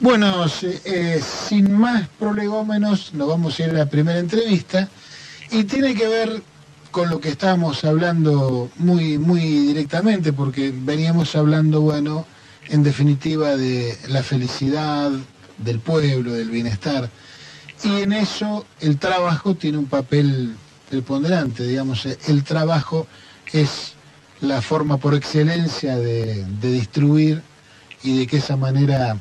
Bueno, eh, sin más prolegómenos, nos vamos a ir a la primera entrevista. Y tiene que ver con lo que estábamos hablando muy, muy directamente, porque veníamos hablando, bueno, en definitiva de la felicidad del pueblo, del bienestar, y en eso el trabajo tiene un papel preponderante, digamos, el trabajo es la forma por excelencia de, de distribuir y de que esa manera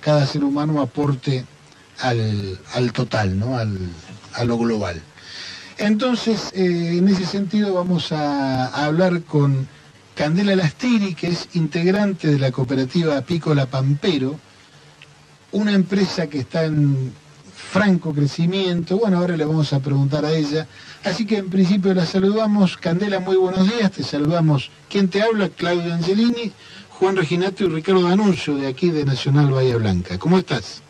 cada, ser humano aporte al, total, ¿no? Al, a lo global. Entonces, eh, en ese sentido vamos a, hablar con Candela Lastiri, que es integrante de la cooperativa Apícola Pampero, una empresa que está en franco crecimiento. Bueno, ahora le vamos a preguntar a ella. Así que en principio la saludamos. Candela, muy buenos días. Te saludamos. ¿Quién te habla? Claudio Angelini. Juan Reginato y Ricardo Danuncio de aquí de Nacional Bahía Blanca. ¿Cómo estás?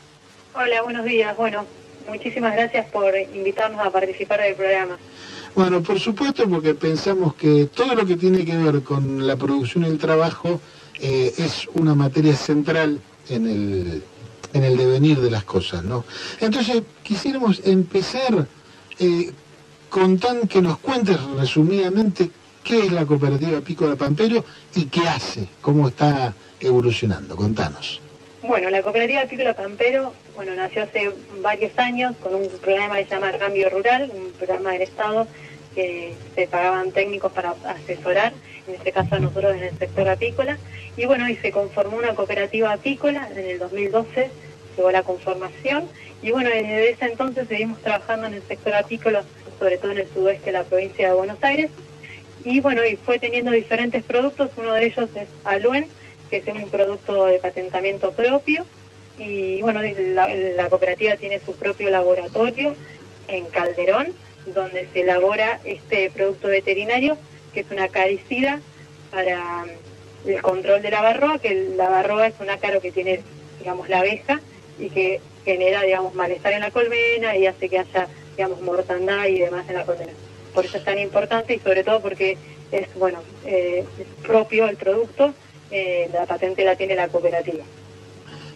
Hola, buenos días. Bueno, muchísimas gracias por invitarnos a participar del programa. Bueno, por supuesto, porque pensamos que todo lo que tiene que ver con la producción y el trabajo eh, es una materia central en el, en el devenir de las cosas, ¿no? Entonces, quisiéramos empezar eh, con tan que nos cuentes resumidamente ¿Qué es la cooperativa Pico de Pampero y qué hace? ¿Cómo está evolucionando? Contanos. Bueno, la cooperativa Pico Pampero bueno, nació hace varios años con un programa que se llama Cambio Rural, un programa del Estado que se pagaban técnicos para asesorar, en este caso a nosotros en el sector apícola, y bueno, y se conformó una cooperativa apícola en el 2012, llegó la conformación, y bueno, desde ese entonces seguimos trabajando en el sector apícola, sobre todo en el sudoeste de la provincia de Buenos Aires, y bueno, y fue teniendo diferentes productos, uno de ellos es Aluen, que es un producto de patentamiento propio, y bueno, la, cooperativa tiene su propio laboratorio en Calderón, donde se elabora este producto veterinario, que es una acaricida para mm, el control de la barroa, que la barroa es un ácaro que tiene, digamos, la abeja y que genera, digamos, malestar en la colmena y hace que haya, digamos, mortandad y demás en la colmena por eso es tan importante y sobre todo porque es, bueno, eh, propio el producto, eh, la patente la tiene la cooperativa.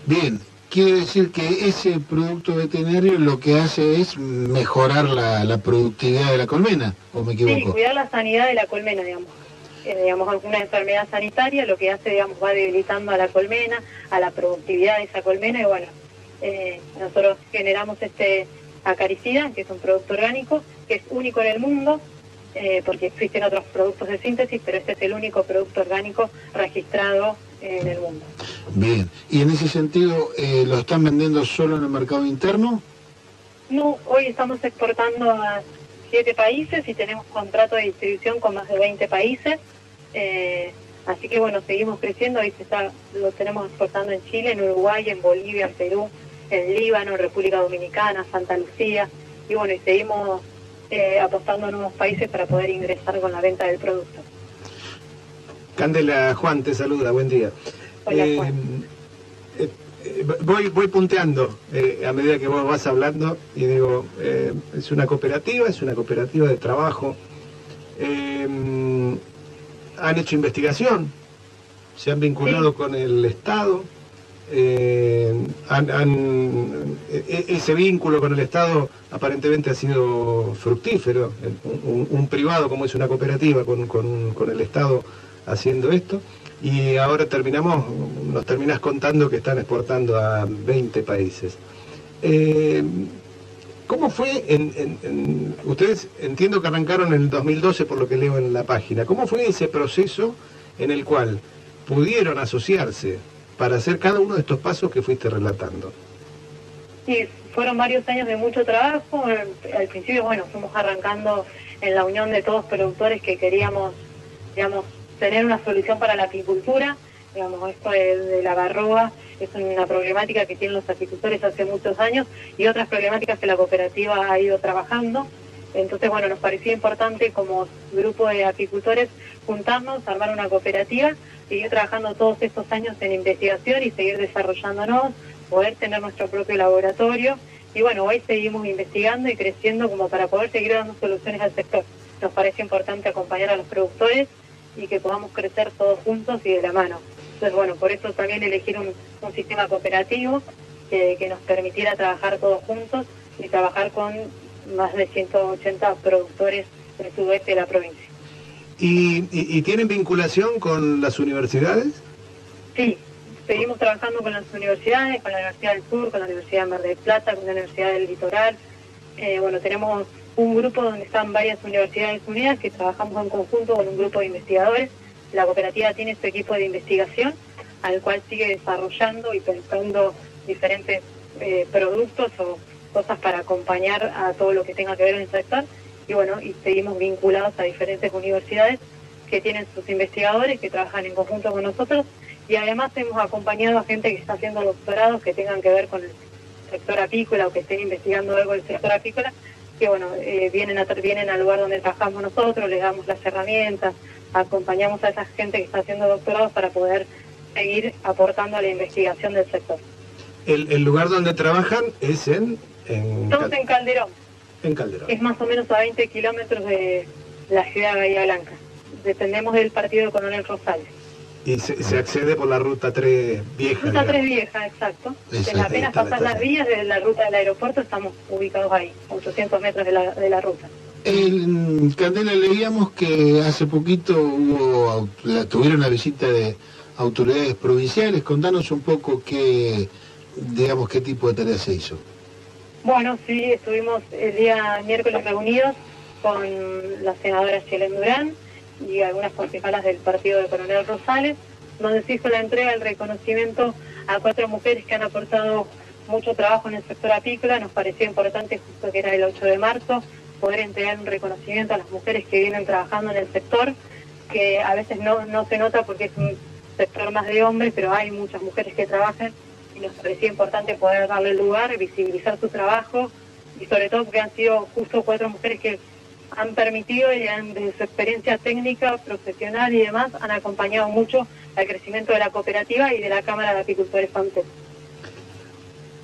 Bien, quiere decir que ese producto veterinario lo que hace es mejorar la, productividad de la colmena, ¿o me equivoco? Sí, cuidar la sanidad de la colmena, digamos. Eh, digamos, alguna enfermedad sanitaria lo que hace, digamos, va debilitando a la colmena, a la productividad de esa colmena y bueno, nosotros generamos este acaricida, que es un producto orgánico, que es único en el mundo, eh, porque existen otros productos de síntesis, pero este es el único producto orgánico registrado en el mundo. Bien, y en ese sentido, eh, ¿lo están vendiendo solo en el mercado interno? No, hoy estamos exportando a siete países y tenemos contrato de distribución con más de 20 países. Eh, así que bueno, seguimos creciendo. Hoy se está, lo tenemos exportando en Chile, en Uruguay, en Bolivia, en Perú, en Líbano, República Dominicana, Santa Lucía, y bueno, y seguimos eh, apostando a nuevos países para poder ingresar con la venta del producto. Candela, Juan te saluda, buen día. Hola, eh, eh, voy, voy punteando a medida que vos vas hablando y digo, es una cooperativa, es una cooperativa de trabajo. han hecho investigación, se han vinculado con el Estado eh, e-, ese vínculo con el Estado aparentemente ha sido fructífero. Un, privado como es una cooperativa con, el Estado haciendo esto. Y ahora terminamos, nos terminas contando que están exportando a 20 países. Eh, ¿Cómo fue? ustedes entiendo que arrancaron en el 2012 por lo que leo en la página. ¿Cómo fue ese proceso en el cual pudieron asociarse para hacer cada uno de estos pasos que fuiste relatando? Sí, fueron varios años de mucho trabajo. Al principio, bueno, fuimos arrancando en la unión de todos productores que queríamos, digamos, tener una solución para la apicultura. Digamos, esto de, la barroa es una problemática que tienen los apicultores hace muchos años y otras problemáticas que la cooperativa ha ido trabajando. Entonces, bueno, nos parecía importante como grupo de apicultores juntarnos, armar una cooperativa, seguir trabajando todos estos años en investigación y seguir desarrollándonos, poder tener nuestro propio laboratorio. Y bueno, hoy seguimos investigando y creciendo como para poder seguir dando soluciones al sector. Nos parece importante acompañar a los productores y que podamos crecer todos juntos y de la mano. Entonces, bueno, por eso también elegir un, sistema cooperativo que, nos permitiera trabajar todos juntos y trabajar con más de 180 productores del sudeste de la provincia. ¿Y, tienen vinculación con las universidades? Sí, seguimos trabajando con las universidades, con la Universidad del Sur, con la Universidad de Mar del Plata, con la Universidad del Litoral. Eh, bueno, tenemos un grupo donde están varias universidades unidas que trabajamos en conjunto con un grupo de investigadores. La cooperativa tiene su equipo de investigación al cual sigue desarrollando y pensando diferentes eh, productos o cosas para acompañar a todo lo que tenga que ver en el sector. Y bueno, y seguimos vinculados a diferentes universidades que tienen sus investigadores que trabajan en conjunto con nosotros y además hemos acompañado a gente que está haciendo doctorados que tengan que ver con el sector apícola o que estén investigando algo del sector apícola que bueno, eh, vienen, a, vienen al lugar donde trabajamos nosotros, les damos las herramientas, acompañamos a esa gente que está haciendo doctorados para poder seguir aportando a la investigación del sector. ¿El, lugar donde trabajan es en...? Estamos en Calderón. En Calderón. Es más o menos a 20 kilómetros de la ciudad de Bahía Blanca. Dependemos del partido de Coronel Rosales. Y se, accede por la ruta 3 vieja. Ruta 3 vieja, exacto. apenas pasar las vías de la ruta del aeropuerto estamos ubicados ahí, 800 metros de la, de la ruta. En Candela leíamos que hace poquito hubo, la, tuvieron la visita de autoridades provinciales. Contanos un poco qué, digamos, qué tipo de tarea se hizo. Bueno, sí, estuvimos el día miércoles reunidos con la senadora Chelen Durán, y algunas concejalas del partido de Coronel Rosales, donde se hizo la entrega del reconocimiento a cuatro mujeres que han aportado mucho trabajo en el sector apícola. Nos pareció importante, justo que era el 8 de marzo, poder entregar un reconocimiento a las mujeres que vienen trabajando en el sector, que a veces no, no se nota porque es un sector más de hombres, pero hay muchas mujeres que trabajan y nos parecía importante poder darle lugar, visibilizar su trabajo y sobre todo porque han sido justo cuatro mujeres que han permitido y han, de su experiencia técnica, profesional y demás, han acompañado mucho al crecimiento de la cooperativa y de la Cámara de Apicultores FAMTES.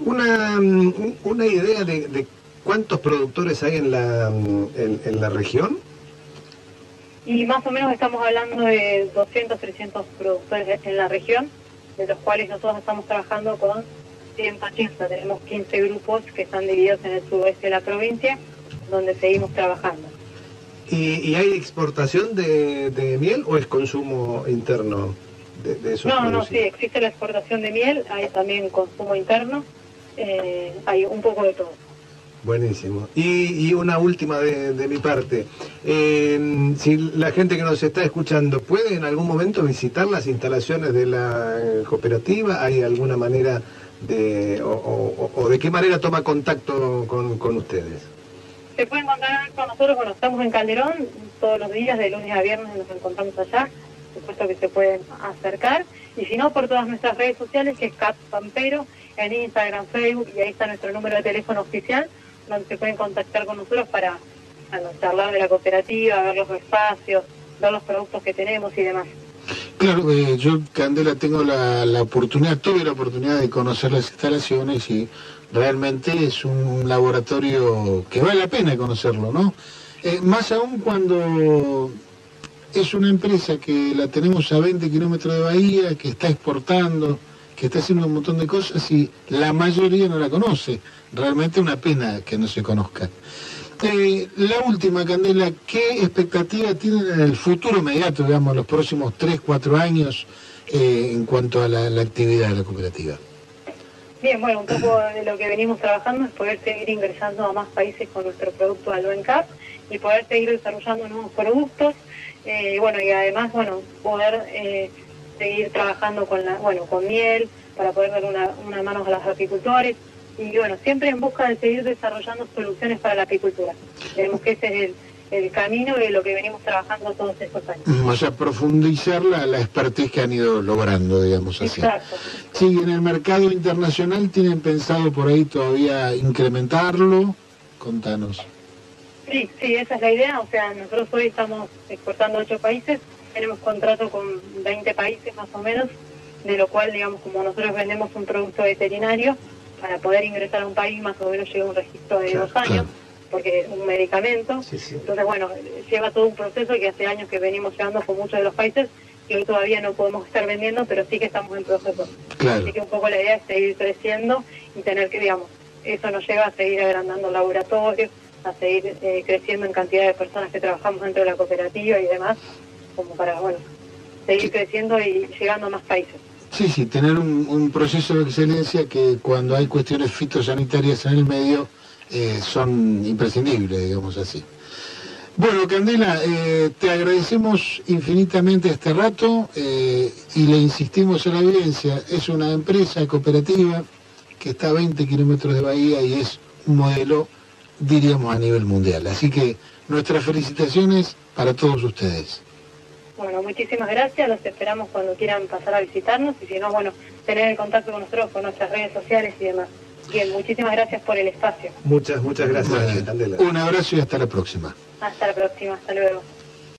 Una, mm, una idea de, cuántos productores hay en la, mm, en, la región. Y más o menos estamos hablando de 200, 300 productores en la región, de los cuales nosotros estamos trabajando con 180. Tenemos 15 grupos que están divididos en el suroeste de la provincia, donde seguimos trabajando. ¿Y, hay exportación de, miel o es consumo interno de, esos No, no, sí, existe la exportación de miel, hay también consumo interno, eh, hay un poco de todo. Buenísimo. Y, una última de, mi parte. si la gente que nos está escuchando puede en algún momento visitar las instalaciones de la cooperativa, ¿hay alguna manera de, o, de qué manera toma contacto con ustedes? Se pueden encontrar con nosotros cuando estamos en Calderón, todos los días, de lunes a viernes nos encontramos allá, supuesto que se pueden acercar, y si no, por todas nuestras redes sociales, que es Cap Pampero, en Instagram, Facebook, y ahí está nuestro número de teléfono oficial, se pueden contactar con nosotros para charlar de la cooperativa, ver los espacios, ver los productos que tenemos y demás. Claro, eh, yo, Candela, tengo la, la, oportunidad, tuve la oportunidad de conocer las instalaciones y realmente es un laboratorio que vale la pena conocerlo, ¿no? Eh, más aún cuando es una empresa que la tenemos a 20 kilómetros de Bahía, que está exportando, que está haciendo un montón de cosas y la mayoría no la conoce. Realmente una pena que no se conozca. Eh, la última, Candela, ¿qué expectativa tienen en el futuro inmediato, digamos, los próximos 3, 4 años eh, en cuanto a la actividad de la cooperativa? Bien, bueno, un poco de lo que venimos trabajando es poder seguir ingresando a más países con nuestro producto Alvencap y poder seguir desarrollando nuevos productos. Eh, bueno, y además, bueno, poder eh, seguir trabajando con la, bueno, con miel para poder dar una, una mano a los apicultores y bueno, siempre en busca de seguir desarrollando soluciones para la apicultura. Creemos que ese es el el camino de lo que venimos trabajando todos estos años. O sea, profundizar la, la expertise que han ido logrando, digamos así. Exacto. Sí, en el mercado internacional tienen pensado por ahí todavía incrementarlo. Contanos. Sí, sí, esa es la idea. O sea, nosotros hoy estamos exportando a ocho países, tenemos contrato con 20 países más o menos, de lo cual, digamos, como nosotros vendemos un producto veterinario, para poder ingresar a un país más o menos lleva un registro de dos años porque es un medicamento. Entonces, bueno, lleva todo un proceso que hace años que venimos llevando con muchos de los países que hoy todavía no podemos estar vendiendo, pero sí que estamos en proceso. Claro. Así que un poco la idea es seguir creciendo y tener que, digamos, eso nos lleva a seguir agrandando el laboratorio, a seguir eh, creciendo en cantidad de personas que trabajamos dentro de la cooperativa y demás, como para, bueno, seguir creciendo y llegando a más países. Sí, sí, tener un, un proceso de excelencia que cuando hay cuestiones fitosanitarias en el medio eh, son imprescindibles, digamos así. Bueno, Candela, eh, te agradecemos infinitamente este rato eh, y le insistimos a la audiencia, es una empresa cooperativa que está a 20 kilómetros de Bahía y es un modelo, diríamos, a nivel mundial. Así que nuestras felicitaciones para todos ustedes. Bueno, muchísimas gracias, los esperamos cuando quieran pasar a visitarnos y si no, bueno, tener el contacto con nosotros por nuestras redes sociales y demás. Bien, muchísimas gracias por el espacio. Muchas, muchas gracias, Bueno, un abrazo y hasta la próxima. Hasta la próxima, hasta luego.